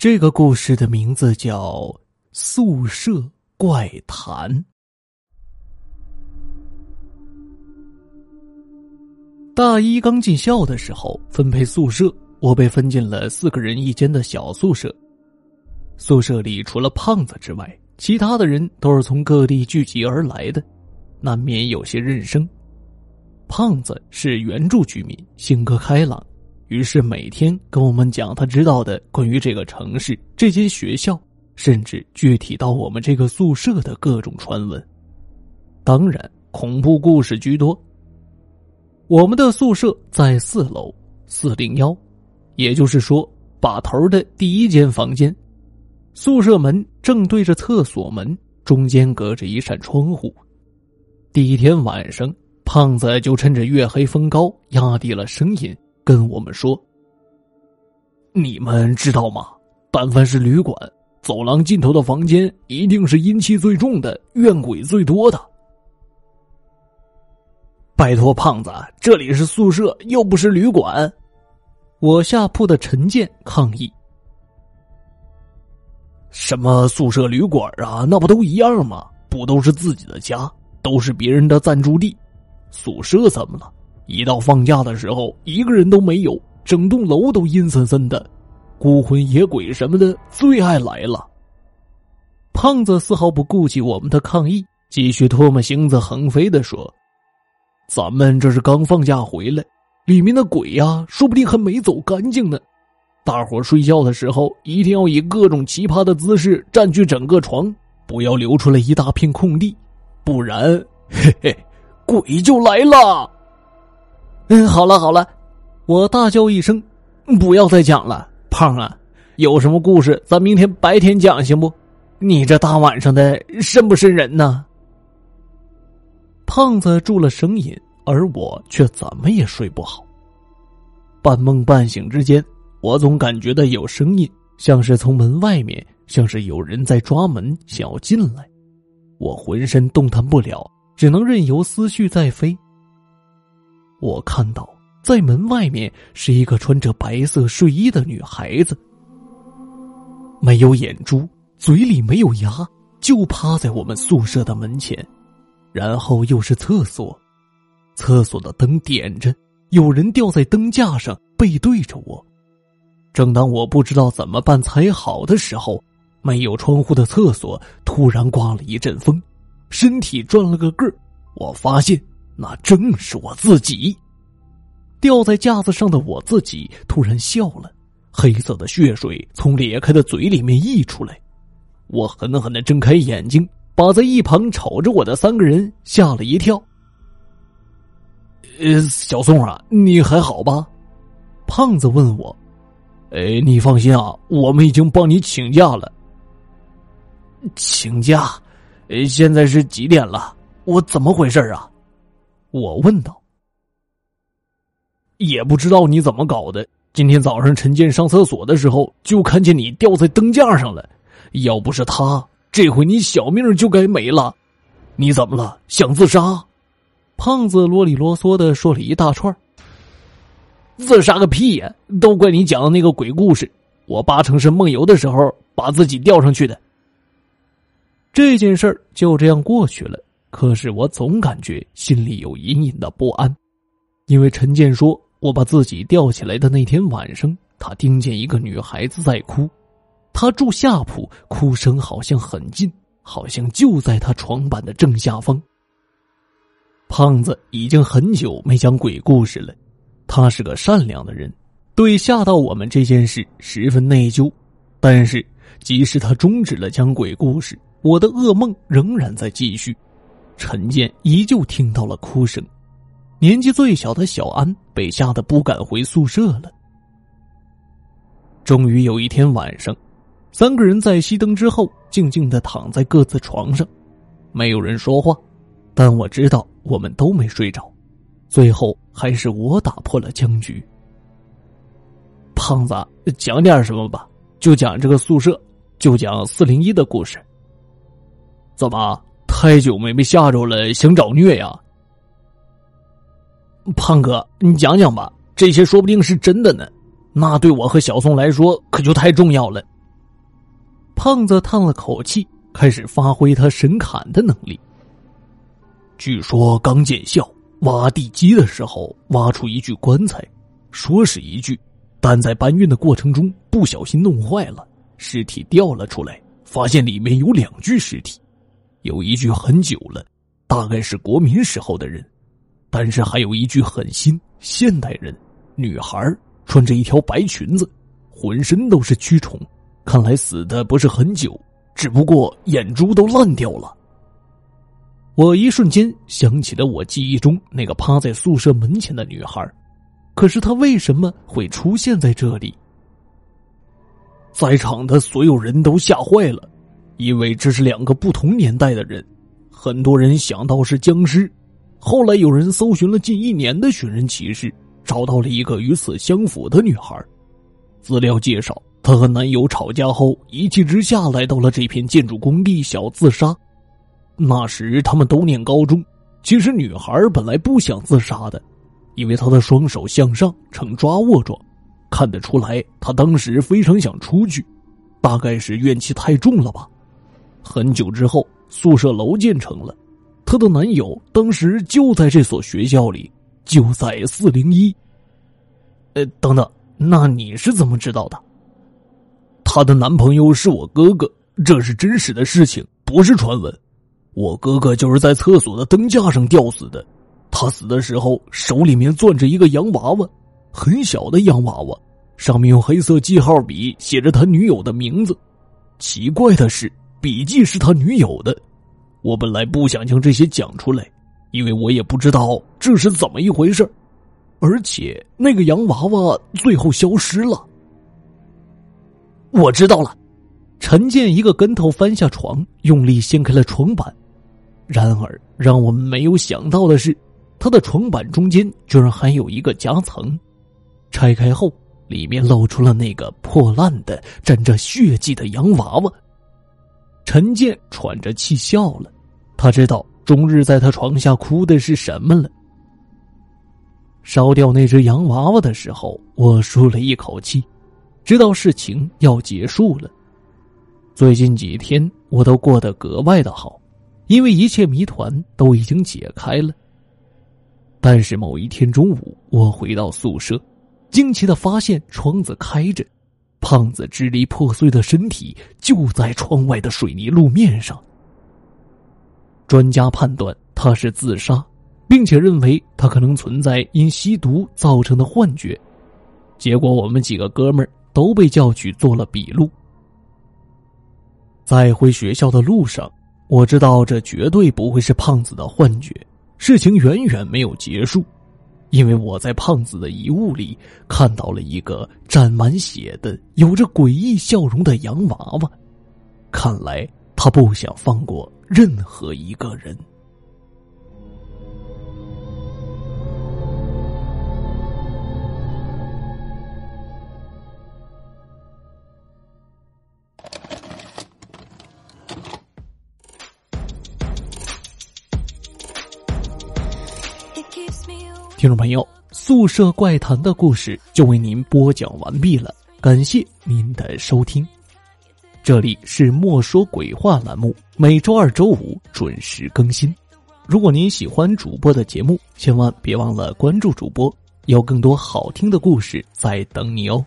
这个故事的名字叫《宿舍怪谈》。大一刚进校的时候，分配宿舍，我被分进了四个人一间的小宿舍。宿舍里除了胖子之外，其他的人都是从各地聚集而来的，难免有些认生。胖子是原住居民，性格开朗。于是每天跟我们讲他知道的关于这个城市、这间学校，甚至具体到我们这个宿舍的各种传闻。当然，恐怖故事居多。我们的宿舍在四楼四零幺，也就是说把头的第一间房间。宿舍门正对着厕所门，中间隔着一扇窗户。第一天晚上，胖子就趁着月黑风高，压低了声音。跟我们说，你们知道吗？但凡是旅馆，走廊尽头的房间一定是阴气最重的、怨鬼最多的。拜托，胖子，这里是宿舍，又不是旅馆。我下铺的陈建抗议：“什么宿舍、旅馆啊？那不都一样吗？不都是自己的家，都是别人的暂住地。宿舍怎么了？”一到放假的时候，一个人都没有，整栋楼都阴森森的，孤魂野鬼什么的最爱来了。胖子丝毫不顾及我们的抗议，继续唾沫星子横飞的说：“咱们这是刚放假回来，里面的鬼呀，说不定还没走干净呢。大伙睡觉的时候，一定要以各种奇葩的姿势占据整个床，不要留出来一大片空地，不然，嘿嘿，鬼就来了。”嗯，好了好了，我大叫一声，不要再讲了，胖啊，有什么故事咱明天白天讲行不？你这大晚上的瘆不瘆人呢？胖子住了声音，而我却怎么也睡不好。半梦半醒之间，我总感觉到有声音，像是从门外面，像是有人在抓门，想要进来。我浑身动弹不了，只能任由思绪在飞。我看到，在门外面是一个穿着白色睡衣的女孩子，没有眼珠，嘴里没有牙，就趴在我们宿舍的门前。然后又是厕所，厕所的灯点着，有人吊在灯架上，背对着我。正当我不知道怎么办才好的时候，没有窗户的厕所突然刮了一阵风，身体转了个个儿，我发现。那正是我自己，吊在架子上的我自己突然笑了，黑色的血水从裂开的嘴里面溢出来。我狠狠的睁开眼睛，把在一旁瞅着我的三个人吓了一跳。呃，小宋啊，你还好吧？胖子问我。哎，你放心啊，我们已经帮你请假了。请假？现在是几点了？我怎么回事啊？我问道：“也不知道你怎么搞的。今天早上陈建上厕所的时候，就看见你吊在灯架上了。要不是他，这回你小命就该没了。你怎么了？想自杀？”胖子啰里啰嗦的说了一大串。自杀个屁呀！都怪你讲的那个鬼故事。我八成是梦游的时候把自己吊上去的。这件事儿就这样过去了。可是我总感觉心里有隐隐的不安，因为陈建说，我把自己吊起来的那天晚上，他听见一个女孩子在哭，他住下铺，哭声好像很近，好像就在他床板的正下方。胖子已经很久没讲鬼故事了，他是个善良的人，对吓到我们这件事十分内疚，但是即使他终止了讲鬼故事，我的噩梦仍然在继续。陈建依旧听到了哭声，年纪最小的小安被吓得不敢回宿舍了。终于有一天晚上，三个人在熄灯之后，静静的躺在各自床上，没有人说话，但我知道我们都没睡着。最后还是我打破了僵局。胖子，讲点什么吧，就讲这个宿舍，就讲四零一的故事。怎么？太久没被吓着了，想找虐呀！胖哥，你讲讲吧，这些说不定是真的呢。那对我和小宋来说可就太重要了。胖子叹了口气，开始发挥他神侃的能力。据说刚建校挖地基的时候，挖出一具棺材，说是一具，但在搬运的过程中不小心弄坏了，尸体掉了出来，发现里面有两具尸体，有一具很久了，大概是国民时候的人，但是还有一具很新，现代人，女孩穿着一条白裙子，浑身都是蛆虫，看来死的不是很久，只不过眼珠都烂掉了。我一瞬间想起了我记忆中那个趴在宿舍门前的女孩，可是她为什么会出现在这里？在场的所有人都吓坏了，因为这是两个不同年代的人。很多人想到是僵尸，后来有人搜寻了近一年的寻人启事，找到了一个与此相符的女孩。资料介绍，她和男友吵架后，一气之下来到了这片建筑工地小自杀。那时他们都念高中，其实女孩本来不想自杀的，因为她的双手向上呈抓握状，看得出来她当时非常想出去，大概是怨气太重了吧。很久之后，宿舍楼建成了，她的男友当时就在这所学校里，就在四零一。呃，等等，那你是怎么知道的？她的男朋友是我哥哥，这是真实的事情，不是传闻。我哥哥就是在厕所的灯架上吊死的，他死的时候手里面攥着一个洋娃娃，很小的洋娃娃，上面用黑色记号笔写着他女友的名字。奇怪的是，笔记是他女友的。我本来不想将这些讲出来，因为我也不知道这是怎么一回事而且那个洋娃娃最后消失了。我知道了，陈建一个跟头翻下床，用力掀开了床板。然而，让我们没有想到的是，他的床板中间居然还有一个夹层。拆开后，里面露出了那个破烂的、沾着血迹的洋娃娃。陈建喘着气笑了，他知道终日在他床下哭的是什么了。烧掉那只洋娃娃的时候，我舒了一口气，知道事情要结束了。最近几天，我都过得格外的好。因为一切谜团都已经解开了，但是某一天中午，我回到宿舍，惊奇的发现窗子开着，胖子支离破碎的身体就在窗外的水泥路面上。专家判断他是自杀，并且认为他可能存在因吸毒造成的幻觉。结果，我们几个哥们儿都被叫去做了笔录。在回学校的路上。我知道这绝对不会是胖子的幻觉，事情远远没有结束，因为我在胖子的遗物里看到了一个沾满血的、有着诡异笑容的洋娃娃，看来他不想放过任何一个人。听众朋友，宿舍怪谈的故事就为您播讲完毕了，感谢您的收听。这里是莫说鬼话栏目，每周二、周五准时更新。如果您喜欢主播的节目，千万别忘了关注主播，有更多好听的故事在等你哦。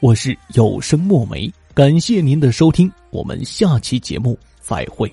我是有声墨梅，感谢您的收听，我们下期节目再会。